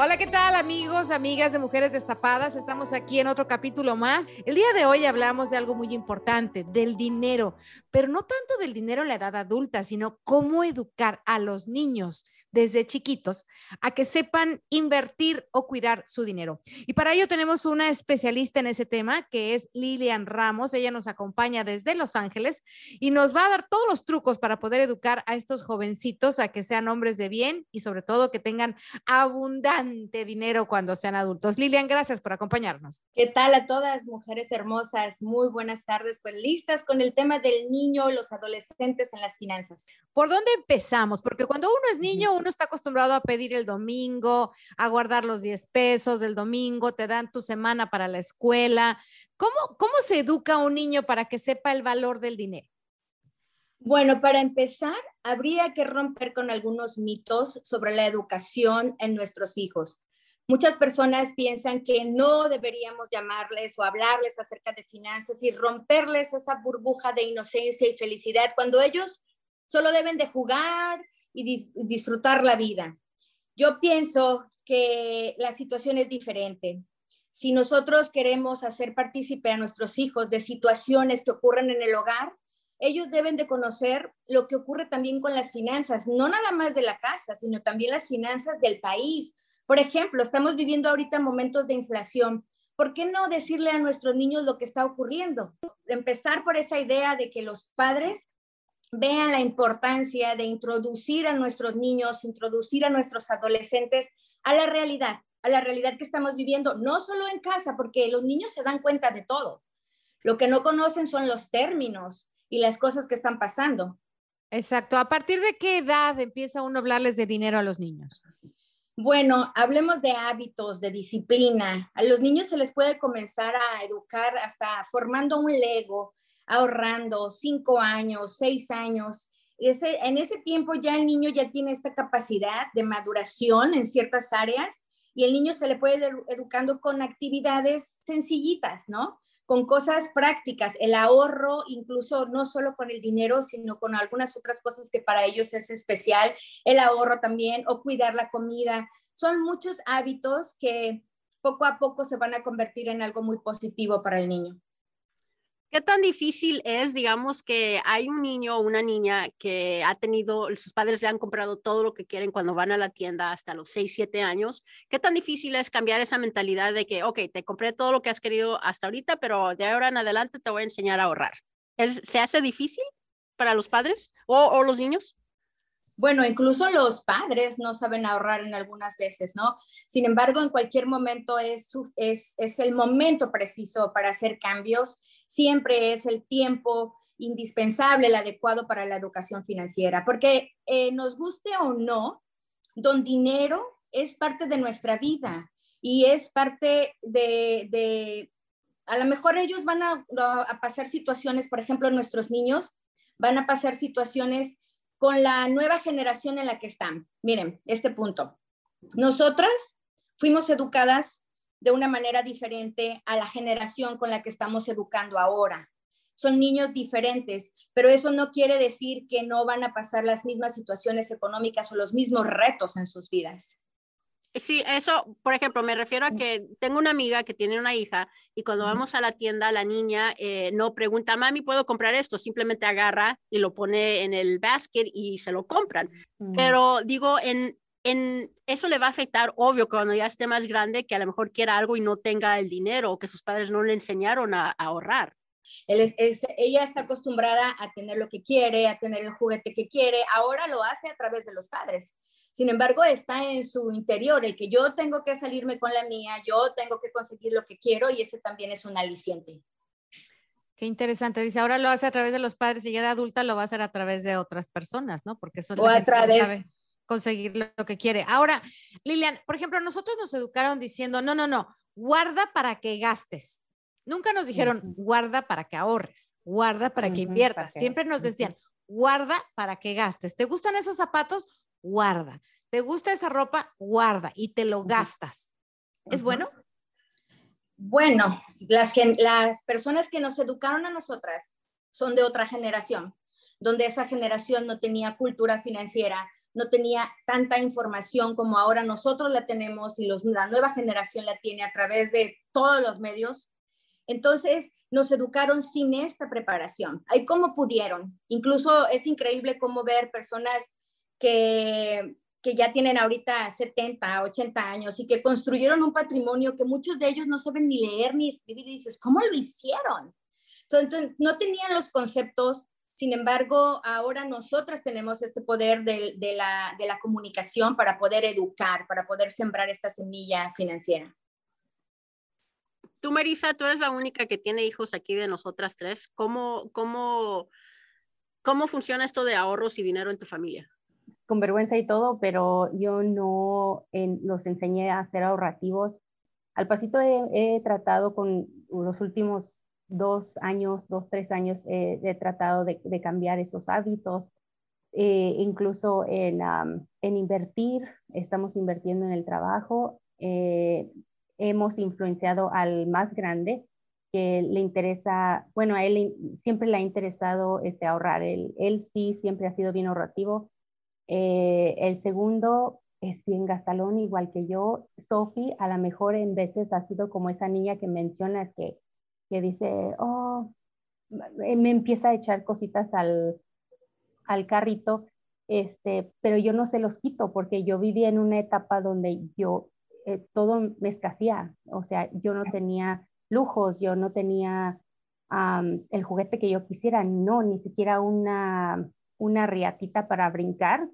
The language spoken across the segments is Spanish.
Hola, ¿qué tal amigos, amigas de Mujeres Destapadas? Estamos aquí en otro capítulo más. El día de hoy hablamos de algo muy importante, del dinero, pero no tanto del dinero en la edad adulta, sino cómo educar a los niños desde chiquitos a que sepan invertir o cuidar su dinero. Y para ello tenemos una especialista en ese tema, que es Lilian Ramos. Ella nos acompaña desde Los Ángeles y nos va a dar todos los trucos para poder educar a estos jovencitos a que sean hombres de bien y sobre todo que tengan abundante dinero cuando sean adultos. Lilian, gracias por acompañarnos. ¿Qué tal a todas mujeres hermosas? Muy buenas tardes, pues listas con el tema del niño, los adolescentes en las finanzas. ¿Por dónde empezamos? Porque cuando uno es niño, uno está acostumbrado a pedir el domingo, a guardar los 10 pesos del domingo, te dan tu semana para la escuela. ¿Cómo, cómo se educa a un niño para que sepa el valor del dinero? Bueno, para empezar, habría que romper con algunos mitos sobre la educación en nuestros hijos. Muchas personas piensan que no deberíamos llamarles o hablarles acerca de finanzas y romperles esa burbuja de inocencia y felicidad cuando ellos solo deben de jugar y disfrutar la vida. Yo pienso que la situación es diferente. Si nosotros queremos hacer partícipe a nuestros hijos de situaciones que ocurren en el hogar, ellos deben de conocer lo que ocurre también con las finanzas, no nada más de la casa, sino también las finanzas del país. Por ejemplo, estamos viviendo ahorita momentos de inflación. ¿Por qué no decirle a nuestros niños lo que está ocurriendo? Empezar por esa idea de que los padres vean la importancia de introducir a nuestros niños, introducir a nuestros adolescentes a la realidad, a la realidad que estamos viviendo, no solo en casa, porque los niños se dan cuenta de todo. Lo que no conocen son los términos y las cosas que están pasando. Exacto. ¿A partir de qué edad empieza uno a hablarles de dinero a los niños? Bueno, hablemos de hábitos, de disciplina. A los niños se les puede comenzar a educar hasta formando un Lego, ahorrando cinco años, seis años. Ese, en ese tiempo ya el niño ya tiene esta capacidad de maduración en ciertas áreas y el niño se le puede ir educando con actividades sencillitas, ¿no? Con cosas prácticas, el ahorro, incluso no solo con el dinero, sino con algunas otras cosas que para ellos es especial, el ahorro también, o cuidar la comida. Son muchos hábitos que poco a poco se van a convertir en algo muy positivo para el niño. ¿Qué tan difícil es, digamos, que hay un niño o una niña que ha tenido, sus padres le han comprado todo lo que quieren cuando van a la tienda hasta los 6, 7 años? ¿Qué tan difícil es cambiar esa mentalidad de que, ok, te compré todo lo que has querido hasta ahorita, pero de ahora en adelante te voy a enseñar a ahorrar? ¿Se hace difícil para los padres o, o los niños? Bueno, incluso los padres no saben ahorrar en algunas veces, ¿no? Sin embargo, en cualquier momento es, es, es el momento preciso para hacer cambios siempre es el tiempo indispensable, el adecuado para la educación financiera, porque eh, nos guste o no, don dinero es parte de nuestra vida y es parte de, a lo mejor ellos van a, a pasar situaciones, por ejemplo, nuestros niños van a pasar situaciones con la nueva generación en la que están. Miren, este punto. Nosotras fuimos educadas de una manera diferente a la generación con la que estamos educando ahora. son niños diferentes, pero eso no quiere decir que no van a pasar las mismas situaciones económicas o los mismos retos en sus vidas. Sí, eso, por ejemplo, me refiero a que tengo una amiga que tiene una hija y cuando vamos a la tienda, la niña eh, no pregunta, mami, ¿puedo comprar esto? Simplemente agarra y lo pone en el basket y se lo compran. Mm. Pero digo, en, en eso le va a afectar, obvio, cuando ya esté más grande, que a lo mejor quiera algo y no tenga el dinero o que sus padres no le enseñaron a, ahorrar. ella está acostumbrada a tener lo que quiere, a tener el juguete que quiere, ahora lo hace a través de los padres. Sin embargo, está en su interior el que yo tengo que salirme con la mía, yo tengo que conseguir lo que quiero y ese también es un aliciente. Qué interesante. Dice, ahora lo hace a través de los padres y ya de adulta lo va a hacer a través de otras personas, ¿no? Porque eso es o a través conseguir lo que quiere. Ahora, Lilian, por ejemplo, nosotros nos educaron diciendo, no, no, no, guarda para que gastes. Nunca nos dijeron, guarda para que ahorres, guarda para que inviertas. Siempre nos decían, guarda para que gastes. ¿Te gustan esos zapatos? Guarda. ¿Te gusta esa ropa? Guarda y te lo gastas. ¿Es bueno? Bueno, las, las personas que nos educaron a nosotras son de otra generación, donde esa generación no tenía cultura financiera, no tenía tanta información como ahora nosotros la tenemos y los, la nueva generación la tiene a través de todos los medios. Entonces, nos educaron sin esta preparación. Hay como pudieron. Incluso es increíble cómo ver personas que, que ya tienen ahorita 70, 80 años y que construyeron un patrimonio que muchos de ellos no saben ni leer ni escribir y dices, ¿cómo lo hicieron? Entonces, no tenían los conceptos, sin embargo, ahora nosotras tenemos este poder de, la, de la comunicación para poder educar, para poder sembrar esta semilla financiera. Tú, Marisa, tú eres la única que tiene hijos aquí de nosotras tres. ¿Cómo, cómo, cómo funciona esto de ahorros y dinero en tu familia? Con vergüenza y todo, pero yo no los enseñé a ser ahorrativos. Al pasito he, tratado con los últimos dos años, dos, tres años, he tratado de, cambiar esos hábitos, eh, incluso en, en, invertir, estamos invirtiendo en el trabajo, eh, hemos influenciado al más grande que le interesa, bueno, a él siempre le ha interesado este, ahorrar, él, él sí siempre ha sido bien ahorrativo, eh, el segundo es bien gastalón, igual que yo. Sophie, a lo mejor en veces ha sido como esa niña que mencionas que, que dice, oh, me empieza a echar cositas al, al carrito, este, pero yo no se los quito porque yo vivía en una etapa donde yo eh, todo me escasía, o sea, yo no tenía lujos, yo no tenía el juguete que yo quisiera, no, ni siquiera una, una riatita para brincar,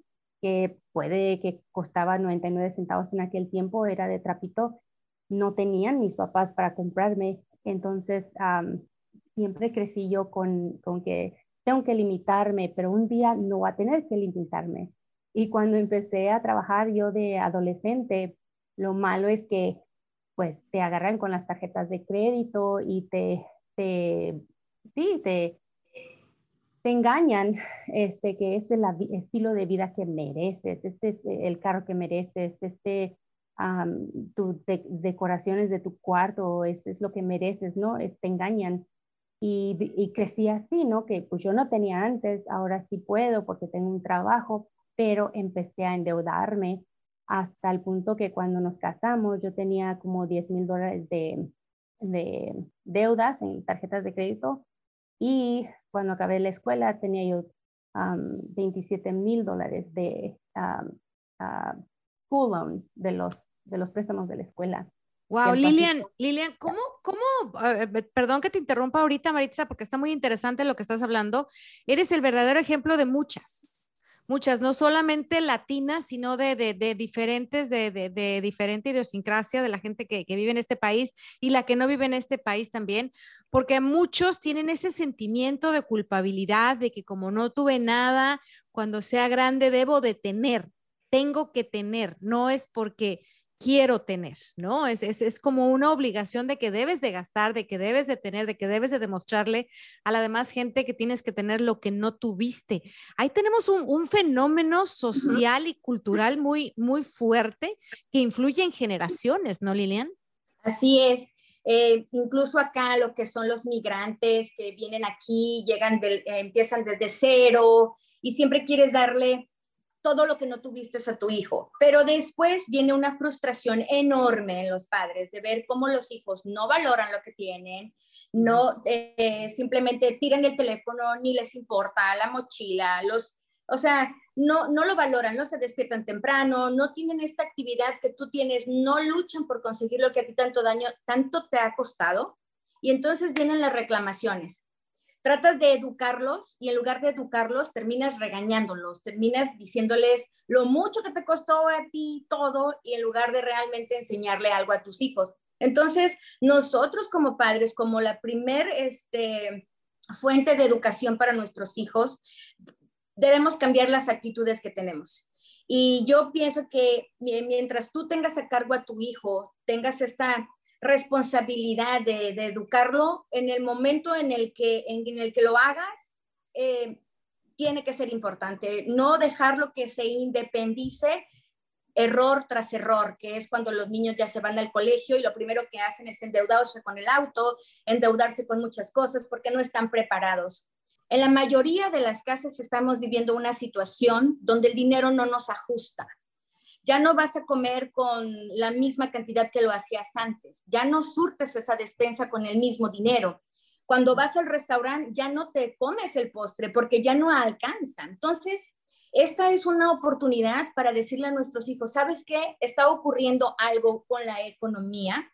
que puede que costaba 99 centavos en aquel tiempo, era de trapito, no tenían mis papás para comprarme. Entonces, siempre crecí yo con, con que tengo que limitarme, pero un día no va a tener que limitarme. Y cuando empecé a trabajar yo de adolescente, lo malo es que pues te agarran con las tarjetas de crédito y te, te sí, te, te engañan este, que es el estilo de vida que mereces, este es el carro que mereces, este, tus decoraciones de tu cuarto, es, es lo que mereces, ¿no? Es, te engañan. Y, y, crecí así, ¿no? Que pues yo no tenía antes, ahora sí puedo porque tengo un trabajo, pero empecé a endeudarme hasta el punto que cuando nos casamos yo tenía como 10 mil dólares de, de deudas en tarjetas de crédito y cuando acabé la escuela tenía yo 27 mil dólares de um, school loans de los, de los préstamos de la escuela. Wow, Lilian, Lilian, ¿cómo, cómo, perdón que te interrumpa ahorita, Maritza, porque está muy interesante lo que estás hablando. Eres el verdadero ejemplo de muchas, muchas, no solamente latinas, sino de, de, diferentes, de, de, diferente idiosincrasia de la gente que, que, vive en este país y la que no vive en este país también, porque muchos tienen ese sentimiento de culpabilidad, de que como no tuve nada, cuando sea grande debo de tener, tengo que tener, no es porque quiero tener, ¿no? Es, es, es, como una obligación de que debes de gastar, de que debes de tener, de que debes de demostrarle a la demás gente que tienes que tener lo que no tuviste. Ahí tenemos un, un fenómeno social y cultural muy, muy fuerte que influye en generaciones, ¿no, Lilian? Así es. Eh, incluso acá lo que son los migrantes que vienen aquí, llegan, del, eh, empiezan desde cero y siempre quieres darle todo lo que no tuviste a tu hijo. Pero después viene una frustración enorme en los padres de ver cómo los hijos no valoran lo que tienen, no eh, simplemente tiran el teléfono, ni les importa la mochila, los, o sea, no, no lo valoran, no se despiertan temprano, no tienen esta actividad que tú tienes, no luchan por conseguir lo que a ti tanto daño, tanto te ha costado. Y entonces vienen las reclamaciones tratas de educarlos y en lugar de educarlos terminas regañándolos, terminas diciéndoles lo mucho que te costó a ti todo y en lugar de realmente enseñarle algo a tus hijos. Entonces, nosotros como padres, como la primer este, fuente de educación para nuestros hijos, debemos cambiar las actitudes que tenemos. Y yo pienso que mientras tú tengas a cargo a tu hijo, tengas esta responsabilidad de, educarlo en el momento en el que, en, el que lo hagas, eh, tiene que ser importante. No dejarlo que se independice error tras error, que es cuando los niños ya se van al colegio y lo primero que hacen es endeudarse con el auto, endeudarse con muchas cosas porque no están preparados. En la mayoría de las casas estamos viviendo una situación donde el dinero no nos ajusta ya no vas a comer con la misma cantidad que lo hacías antes, ya no surtes esa despensa con el mismo dinero. Cuando vas al restaurante ya no te comes el postre porque ya no alcanza. Entonces, esta es una oportunidad para decirle a nuestros hijos, ¿sabes qué? Está ocurriendo algo con la economía.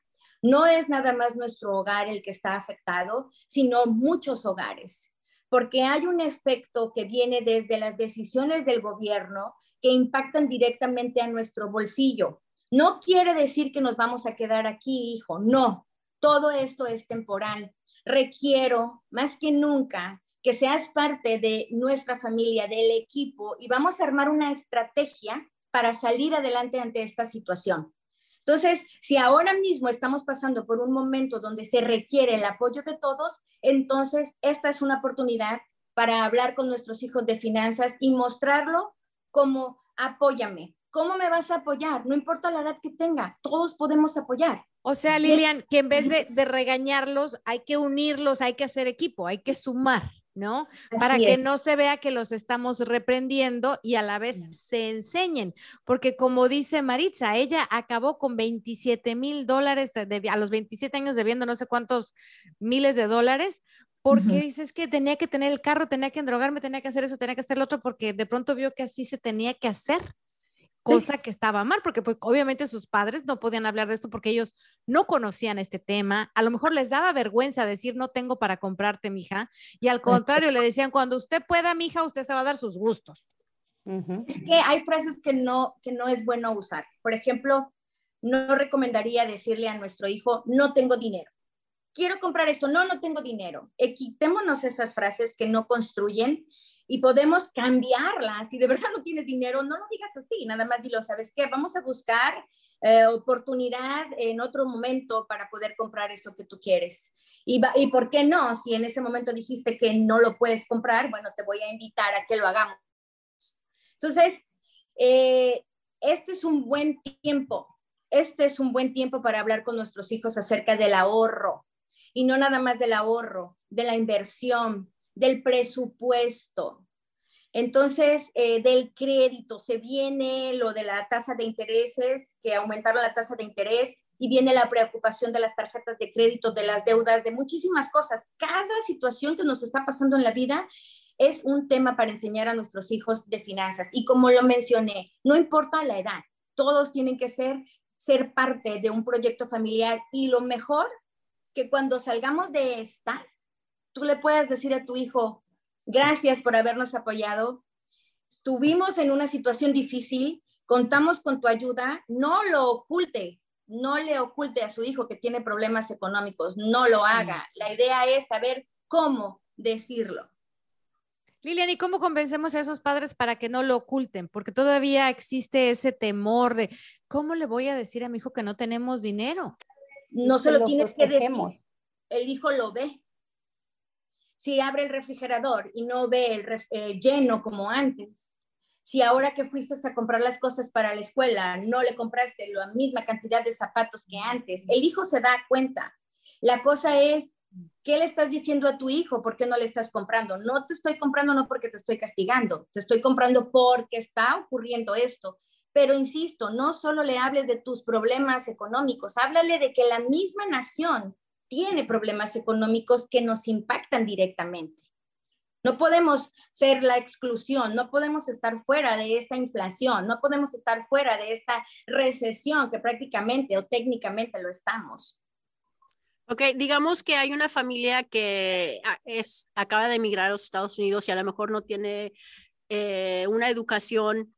No es nada más nuestro hogar el que está afectado, sino muchos hogares, porque hay un efecto que viene desde las decisiones del gobierno que impactan directamente a nuestro bolsillo. No quiere decir que nos vamos a quedar aquí, hijo, no, todo esto es temporal. Requiero más que nunca que seas parte de nuestra familia, del equipo, y vamos a armar una estrategia para salir adelante ante esta situación. Entonces, si ahora mismo estamos pasando por un momento donde se requiere el apoyo de todos, entonces esta es una oportunidad para hablar con nuestros hijos de finanzas y mostrarlo como apóyame. ¿Cómo me vas a apoyar? No importa la edad que tenga, todos podemos apoyar. O sea, Lilian, que en vez de, regañarlos, hay que unirlos, hay que hacer equipo, hay que sumar, ¿no? Para que no se vea que los estamos reprendiendo y a la vez se enseñen. Porque como dice Maritza, ella acabó con 27 mil dólares, a los 27 años debiendo no sé cuántos miles de dólares, porque dices que tenía que tener el carro, tenía que endrogarme, tenía que hacer eso, tenía que hacer lo otro, porque de pronto vio que así se tenía que hacer, cosa que estaba mal, porque pues, obviamente sus padres no podían hablar de esto porque ellos no conocían este tema, a lo mejor les daba vergüenza decir no tengo para comprarte, mija, y al contrario le decían cuando usted pueda, mija, usted se va a dar sus gustos. Es que hay frases que no, que no es bueno usar. Por ejemplo, no recomendaría decirle a nuestro hijo, no tengo dinero quiero comprar esto, no, no tengo dinero. quitémonos esas frases que no construyen y podemos cambiarlas. Si de verdad no tienes dinero, no lo digas así, nada más dilo, ¿sabes qué? Vamos a buscar eh, oportunidad en otro momento para poder comprar esto que tú quieres. Y, por qué no, si en ese momento dijiste que no lo puedes comprar, bueno, te voy a invitar a que lo hagamos. Entonces, eh, este es un buen tiempo, este es un buen tiempo para hablar con nuestros hijos acerca del ahorro, y no nada más del ahorro, de la inversión, del presupuesto. Entonces, eh, del crédito, se viene lo de la tasa de intereses, que aumentaron la tasa de interés, y viene la preocupación de las tarjetas de crédito, de las deudas, de muchísimas cosas. Cada situación que nos está pasando en la vida es un tema para enseñar a nuestros hijos de finanzas. Y como lo mencioné, no importa la edad, todos tienen que ser, ser parte de un proyecto familiar y lo mejor que cuando salgamos de esta, tú le puedas decir a tu hijo, gracias por habernos apoyado, estuvimos en una situación difícil, contamos con tu ayuda, no lo oculte, no le oculte a su hijo que tiene problemas económicos, no lo haga. La idea es saber cómo decirlo. Lilian, ¿y cómo convencemos a esos padres para que no lo oculten? Porque todavía existe ese temor de, ¿cómo le voy a decir a mi hijo que no tenemos dinero? No se lo tienes que decir. El hijo lo ve. Si abre el refrigerador y no ve el eh, lleno como antes, si ahora que fuiste a comprar las cosas para la escuela no le compraste la misma cantidad de zapatos que antes, el hijo se da cuenta. La cosa es, ¿qué le estás diciendo a tu hijo? ¿Por qué no le estás comprando? No te estoy comprando no porque te estoy castigando, te estoy comprando porque está ocurriendo esto. Pero insisto, no solo le hables de tus problemas económicos, háblale de que la misma nación tiene problemas económicos que nos impactan directamente. No podemos ser la exclusión, no podemos estar fuera de esta inflación, no podemos estar fuera de esta recesión que prácticamente o técnicamente lo estamos. Ok, digamos que hay una familia que ah, es, acaba de emigrar a los Estados Unidos y a lo mejor no tiene eh, una educación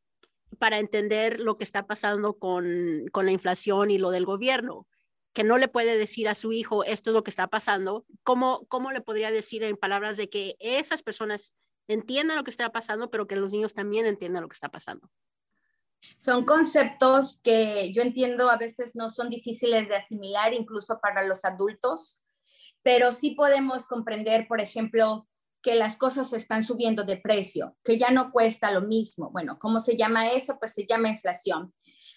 para entender lo que está pasando con, con la inflación y lo del gobierno que no le puede decir a su hijo esto es lo que está pasando, ¿cómo, cómo le podría decir en palabras de que esas personas entiendan lo que está pasando, pero que los niños también entiendan lo que está pasando? Son conceptos que yo entiendo a veces no son difíciles de asimilar incluso para los adultos, pero sí podemos comprender, por ejemplo, que las cosas están subiendo de precio, que ya no cuesta lo mismo. Bueno, ¿cómo se llama eso? Pues se llama inflación.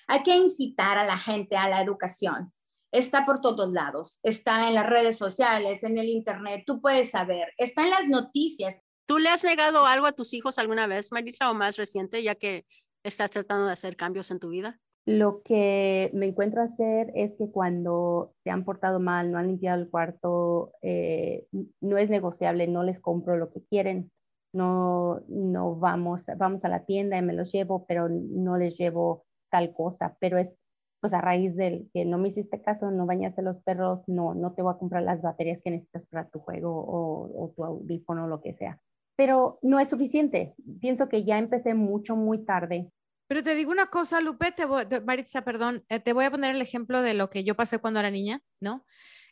Hay que incitar a la gente a la educación está por todos lados, está en las redes sociales, en el internet, tú puedes saber, está en las noticias. ¿Tú le has negado algo a tus hijos alguna vez, Marisa, o más reciente, ya que estás tratando de hacer cambios en tu vida? Lo que me encuentro a hacer es que cuando se han portado mal, no han limpiado el cuarto, eh, no es negociable, no les compro lo que quieren, no, no vamos, vamos a la tienda y me los llevo, pero no les llevo tal cosa, pero es pues a raíz del que no me hiciste caso, no bañaste los perros, no, no te voy a comprar las baterías que necesitas para tu juego o, tu audífono o lo que sea. Pero no es suficiente. Pienso que ya empecé mucho, muy tarde. Pero te digo una cosa, Lupe, te Maritza, perdón, eh, te voy a poner el ejemplo de lo que yo pasé cuando era niña, ¿no?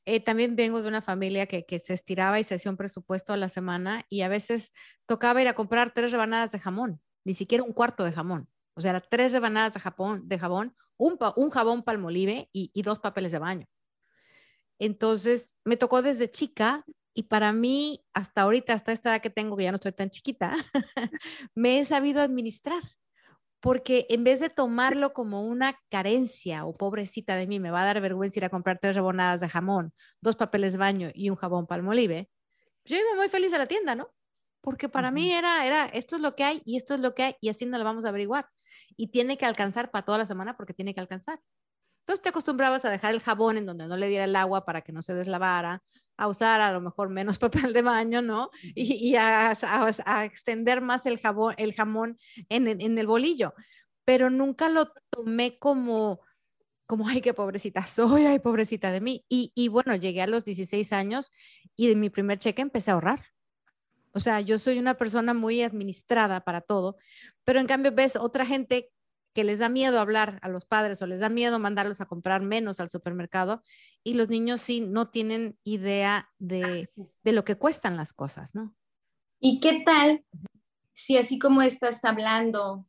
Eh, también vengo de una familia que, se estiraba y se hacía un presupuesto a la semana y a veces tocaba ir a comprar tres rebanadas de jamón, ni siquiera un cuarto de jamón. O sea, tres rebanadas de, Japón, de jabón, un, un jabón palmolive y, y dos papeles de baño. Entonces, me tocó desde chica y para mí, hasta ahorita, hasta esta edad que tengo, que ya no estoy tan chiquita, me he sabido administrar. Porque en vez de tomarlo como una carencia o pobrecita de mí, me va a dar vergüenza ir a comprar tres rebanadas de jamón, dos papeles de baño y un jabón palmolive, yo iba muy feliz a la tienda, ¿no? Porque para mí era, era, esto es lo que hay y esto es lo que hay y así no lo vamos a averiguar y tiene que alcanzar para toda la semana porque tiene que alcanzar. Entonces te acostumbrabas a dejar el jabón en donde no le diera el agua para que no se deslavara, a usar a lo mejor menos papel de baño, ¿no? Y, a, a, extender más el jabón, el jamón en, en, el bolillo. Pero nunca lo tomé como, como, ay, qué pobrecita soy, ay, pobrecita de mí. Y, y bueno, llegué a los 16 años y de mi primer cheque empecé a ahorrar. O sea, yo soy una persona muy administrada para todo, pero en cambio ves otra gente que les da miedo hablar a los padres o les da miedo mandarlos a comprar menos al supermercado y los niños sí no tienen idea de, lo que cuestan las cosas, ¿no? ¿Y qué tal si así como estás hablando,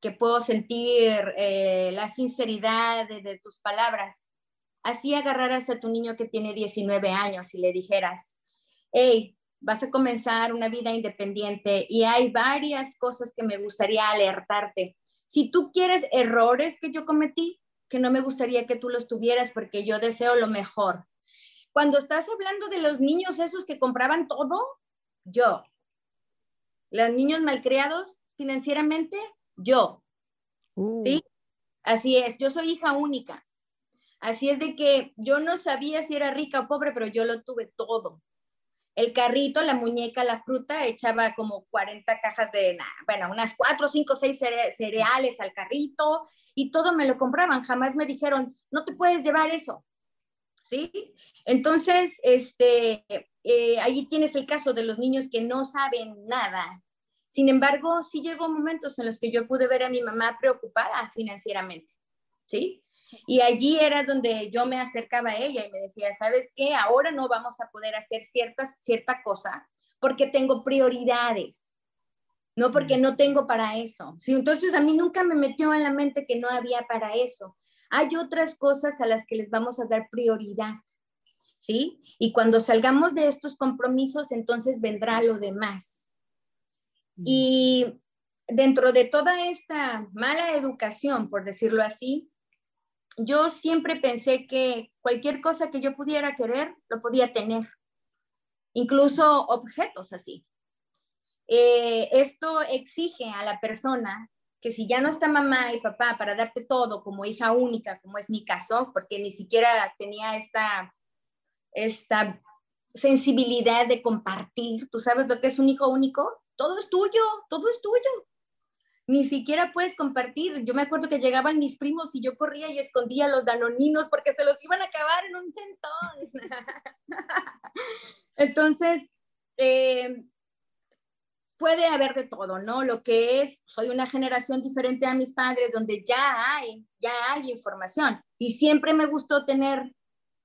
que puedo sentir eh, la sinceridad de, de tus palabras, así agarraras a tu niño que tiene 19 años y le dijeras, hey, vas a comenzar una vida independiente y hay varias cosas que me gustaría alertarte. Si tú quieres errores que yo cometí, que no me gustaría que tú los tuvieras porque yo deseo lo mejor. Cuando estás hablando de los niños esos que compraban todo, yo. Los niños malcriados financieramente, yo. Uh. ¿Sí? Así es, yo soy hija única. Así es de que yo no sabía si era rica o pobre, pero yo lo tuve todo el carrito, la muñeca, la fruta, echaba como 40 cajas de, bueno, unas 4, 5, 6 cereales al carrito y todo me lo compraban. Jamás me dijeron, no te puedes llevar eso. ¿Sí? Entonces, este, eh, ahí tienes el caso de los niños que no saben nada. Sin embargo, sí llegó momentos en los que yo pude ver a mi mamá preocupada financieramente. ¿Sí? Y allí era donde yo me acercaba a ella y me decía, ¿sabes qué? Ahora no vamos a poder hacer ciertas, cierta cosa porque tengo prioridades, no porque no tengo para eso. ¿sí? Entonces a mí nunca me metió en la mente que no había para eso. Hay otras cosas a las que les vamos a dar prioridad. ¿Sí? Y cuando salgamos de estos compromisos, entonces vendrá lo demás. Y dentro de toda esta mala educación, por decirlo así, yo siempre pensé que cualquier cosa que yo pudiera querer, lo podía tener, incluso objetos así. Eh, esto exige a la persona que si ya no está mamá y papá para darte todo como hija única, como es mi caso, porque ni siquiera tenía esta, esta sensibilidad de compartir, tú sabes lo que es un hijo único, todo es tuyo, todo es tuyo. Ni siquiera puedes compartir. Yo me acuerdo que llegaban mis primos y yo corría y escondía los danoninos porque se los iban a acabar en un centón. Entonces, eh, puede haber de todo, ¿no? Lo que es, soy una generación diferente a mis padres, donde ya hay, ya hay información. Y siempre me gustó tener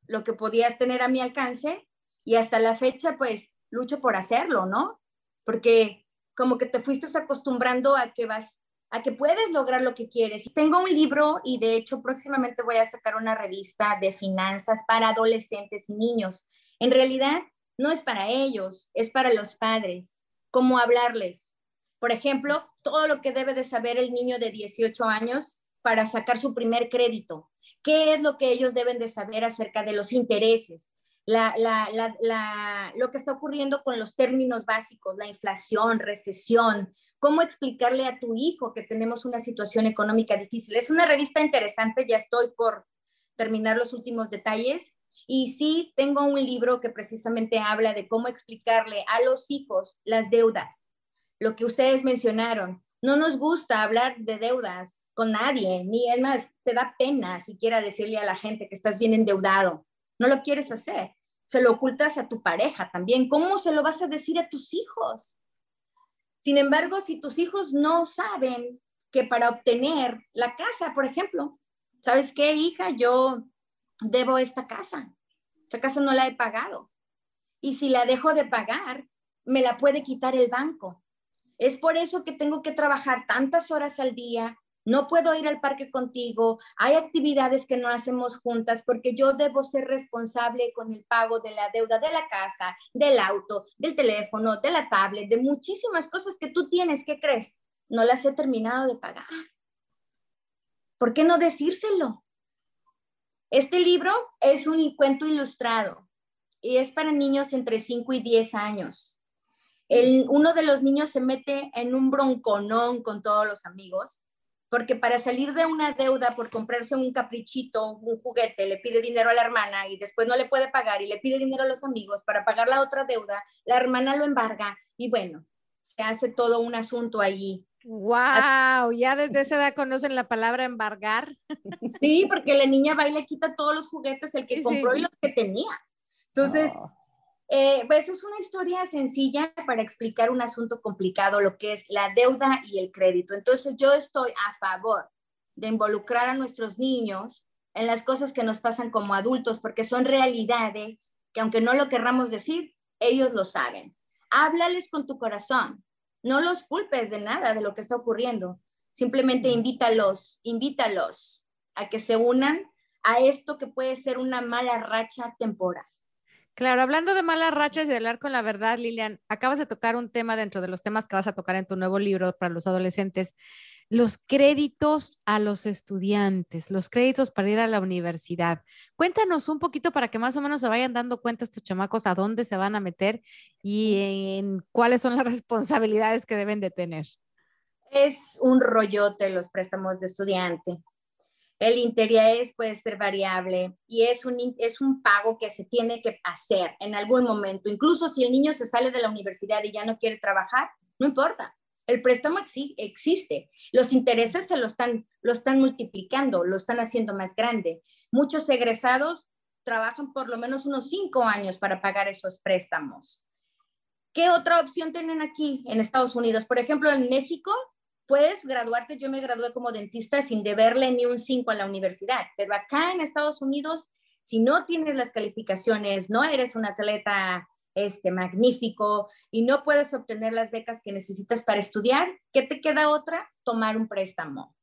lo que podía tener a mi alcance y hasta la fecha, pues, lucho por hacerlo, ¿no? Porque como que te fuiste acostumbrando a que vas, a que puedes lograr lo que quieres. Tengo un libro y de hecho próximamente voy a sacar una revista de finanzas para adolescentes y niños. En realidad, no es para ellos, es para los padres cómo hablarles. Por ejemplo, todo lo que debe de saber el niño de 18 años para sacar su primer crédito. ¿Qué es lo que ellos deben de saber acerca de los intereses? Lo que está ocurriendo con los términos básicos, la inflación, recesión, cómo explicarle a tu hijo que tenemos una situación económica difícil. Es una revista interesante, ya estoy por terminar los últimos detalles, y sí, tengo un libro que precisamente habla de cómo explicarle a los hijos las deudas. Lo que ustedes mencionaron, no nos gusta hablar de deudas con nadie, ni es más, te da pena siquiera decirle a la gente que estás bien endeudado. No lo quieres hacer. Se lo ocultas a tu pareja también. ¿Cómo se lo vas a decir a tus hijos? Sin embargo, si tus hijos no saben que para obtener la casa, por ejemplo, ¿sabes qué, hija? Yo debo esta casa. Esta casa no la he pagado. Y si la dejo de pagar, me la puede quitar el banco. Es por eso que tengo que trabajar tantas horas al día. No puedo ir al parque contigo. Hay actividades que no hacemos juntas porque yo debo ser responsable con el pago de la deuda de la casa, del auto, del teléfono, de la tablet, de muchísimas cosas que tú tienes. ¿Qué crees? No las he terminado de pagar. ¿Por qué no decírselo? Este libro es un cuento ilustrado y es para niños entre 5 y 10 años. uno de los niños se mete en un bronconón con todos los amigos porque para salir de una deuda por comprarse un caprichito, un juguete, le pide dinero a la hermana y después no le puede pagar y le pide dinero a los amigos para pagar la otra deuda, la hermana lo embarga y bueno, se hace todo un asunto allí. Wow, ya desde esa edad conocen la palabra embargar. Sí, porque la niña va y le quita todos los juguetes, el que compró y los que tenía. Entonces, eh, pues es una historia sencilla para explicar un asunto complicado, lo que es la deuda y el crédito. Entonces, yo estoy a favor de involucrar a nuestros niños en las cosas que nos pasan como adultos, porque son realidades que aunque no lo querramos decir, ellos lo saben. Háblales con tu corazón, no los culpes de nada de lo que está ocurriendo. Simplemente invítalos, invítalos a que se unan a esto que puede ser una mala racha temporal. Claro, hablando de malas rachas y de hablar con la verdad, Lilian, acabas de tocar un tema dentro de los temas que vas a tocar en tu nuevo libro para los adolescentes, los créditos a los estudiantes, los créditos para ir a la universidad. Cuéntanos un poquito para que más o menos se vayan dando cuenta estos chamacos a dónde se van a meter y en cuáles son las responsabilidades que deben de tener. Es un rollote los préstamos de estudiante. El interés puede ser variable y es un, es un pago que se tiene que hacer en algún momento. Incluso si el niño se sale de la universidad y ya no quiere trabajar, no importa. El préstamo existe. Los intereses se lo están, lo están multiplicando, lo están haciendo más grande. Muchos egresados trabajan por lo menos unos cinco años para pagar esos préstamos. ¿Qué otra opción tienen aquí en Estados Unidos? Por ejemplo, en México puedes graduarte, yo me gradué como dentista sin deberle ni un 5 a la universidad, pero acá en Estados Unidos, si no tienes las calificaciones, no eres un atleta este, magnífico y no puedes obtener las becas que necesitas para estudiar, ¿qué te queda otra? Tomar un préstamo.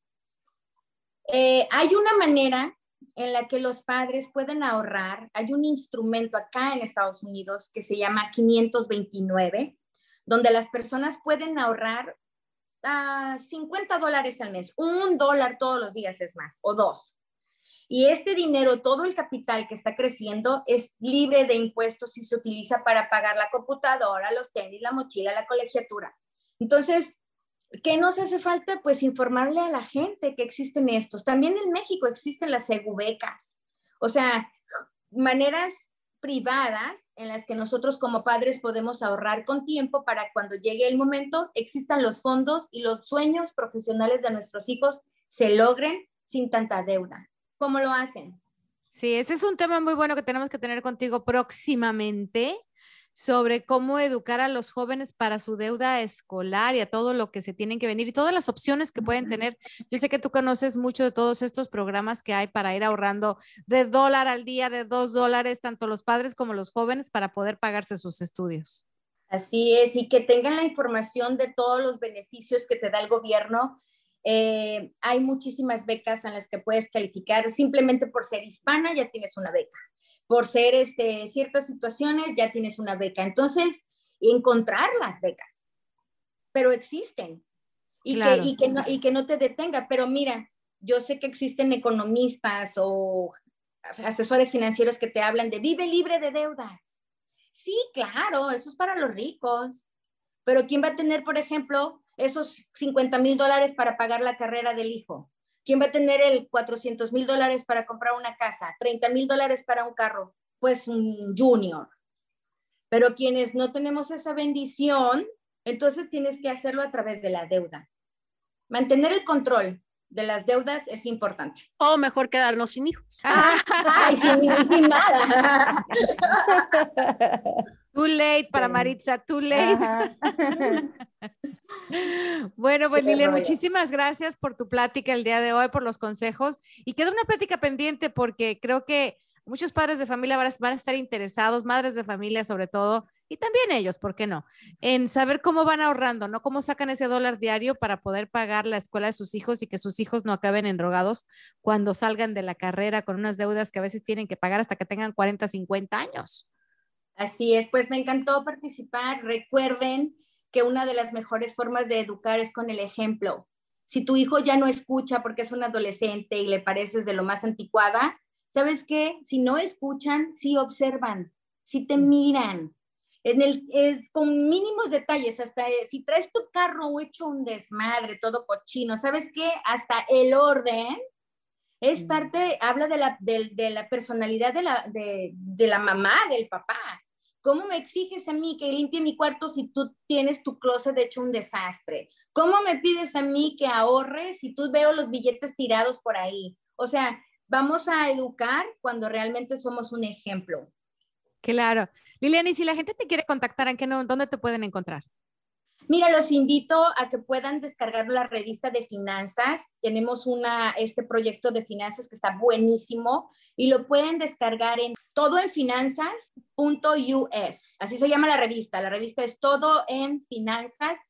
Eh, hay una manera en la que los padres pueden ahorrar. Hay un instrumento acá en Estados Unidos que se llama 529, donde las personas pueden ahorrar 50 dólares al mes, un dólar todos los días es más, o dos. Y este dinero, todo el capital que está creciendo, es libre de impuestos y se utiliza para pagar la computadora, los tenis, la mochila, la colegiatura. Entonces, ¿qué nos hace falta? Pues informarle a la gente que existen estos. También en México existen las segubecas, o sea, maneras privadas en las que nosotros como padres podemos ahorrar con tiempo para cuando llegue el momento existan los fondos y los sueños profesionales de nuestros hijos se logren sin tanta deuda. ¿Cómo lo hacen? Sí, ese es un tema muy bueno que tenemos que tener contigo próximamente sobre cómo educar a los jóvenes para su deuda escolar y a todo lo que se tienen que venir y todas las opciones que pueden tener. Yo sé que tú conoces mucho de todos estos programas que hay para ir ahorrando de dólar al día, de dos dólares, tanto los padres como los jóvenes para poder pagarse sus estudios. Así es, y que tengan la información de todos los beneficios que te da el gobierno. Eh, hay muchísimas becas en las que puedes calificar. Simplemente por ser hispana ya tienes una beca por ser este, ciertas situaciones, ya tienes una beca. Entonces, encontrar las becas, pero existen. Y, que, y, que no, y que no te detenga. Pero mira, yo sé que existen economistas o asesores financieros que te hablan de vive libre de deudas. Sí, claro, eso es para los ricos. Pero ¿quién va a tener, por ejemplo, esos 50 mil dólares para pagar la carrera del hijo? ¿Quién va a tener el 400 mil dólares para comprar una casa? 30 mil dólares para un carro? Pues un junior. Pero quienes no tenemos esa bendición, entonces tienes que hacerlo a través de la deuda. Mantener el control de las deudas es importante. O mejor quedarnos sin hijos. Ay, sin, sin nada. Too late para Maritza, too late. bueno, pues Lilian, muchísimas gracias por tu plática el día de hoy, por los consejos. Y queda una plática pendiente porque creo que muchos padres de familia van a, estar interesados, madres de familia sobre todo, y también ellos, ¿por qué no? En saber cómo van ahorrando, ¿no? Cómo sacan ese dólar diario para poder pagar la escuela de sus hijos y que sus hijos no acaben endrogados cuando salgan de la carrera con unas deudas que a veces tienen que pagar hasta que tengan 40, 50 años. Así es, pues me encantó participar. Recuerden que una de las mejores formas de educar es con el ejemplo. Si tu hijo ya no escucha porque es un adolescente y le pareces de lo más anticuada, ¿sabes qué? Si no escuchan, sí observan, si te miran. En el, con mínimos detalles, hasta eh, si traes tu carro hecho un desmadre, todo cochino, ¿sabes qué? Hasta el orden es parte, habla de la, de, la personalidad de la, de, de la mamá, del papá. ¿Cómo me exiges a mí que limpie mi cuarto si tú tienes tu closet hecho un desastre? ¿Cómo me pides a mí que ahorre si tú veo los billetes tirados por ahí? O sea, vamos a educar cuando realmente somos un ejemplo. Claro. Liliana, y si la gente te quiere contactar, ¿en qué no, dónde te pueden encontrar? Mira, los invito a que puedan descargar la revista de finanzas. Tenemos una, este proyecto de finanzas que está buenísimo y lo pueden descargar en todoenfinanzas.us. Así se llama la revista. La revista es todoenfinanzas.us.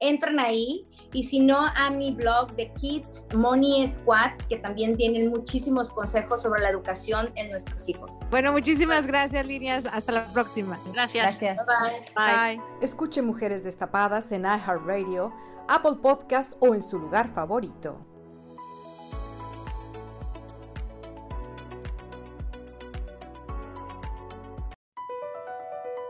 Entran ahí y si no a mi blog de Kids Money Squad, que también tienen muchísimos consejos sobre la educación en nuestros hijos. Bueno, muchísimas gracias, Líneas. Hasta la próxima. Gracias. Bye. Bye. Escuche Mujeres Destapadas en iHeartRadio, Apple Podcast o en su lugar favorito.